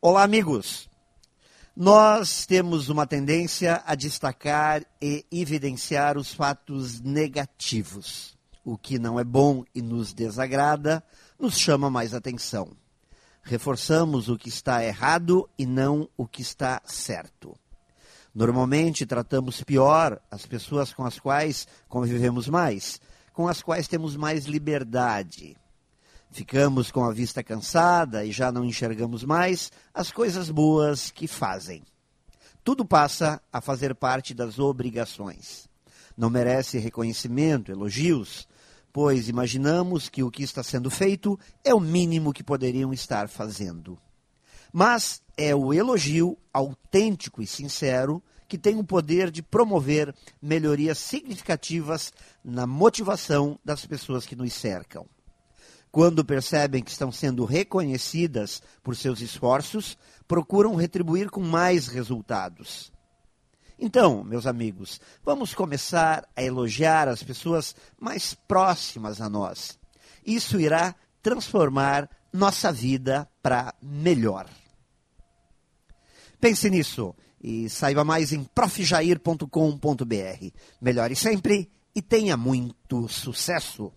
Olá, amigos. Nós temos uma tendência a destacar e evidenciar os fatos negativos. O que não é bom e nos desagrada nos chama mais atenção. Reforçamos o que está errado e não o que está certo. Normalmente tratamos pior as pessoas com as quais convivemos mais, com as quais temos mais liberdade. Ficamos com a vista cansada e já não enxergamos mais as coisas boas que fazem. Tudo passa a fazer parte das obrigações. Não merece reconhecimento, elogios, pois imaginamos que o que está sendo feito é o mínimo que poderiam estar fazendo. Mas é o elogio autêntico e sincero que tem o poder de promover melhorias significativas na motivação das pessoas que nos cercam. Quando percebem que estão sendo reconhecidas por seus esforços, procuram retribuir com mais resultados. Então, meus amigos, vamos começar a elogiar as pessoas mais próximas a nós. Isso irá transformar nossa vida para melhor. Pense nisso e saiba mais em profjair.com.br. Melhore sempre e tenha muito sucesso!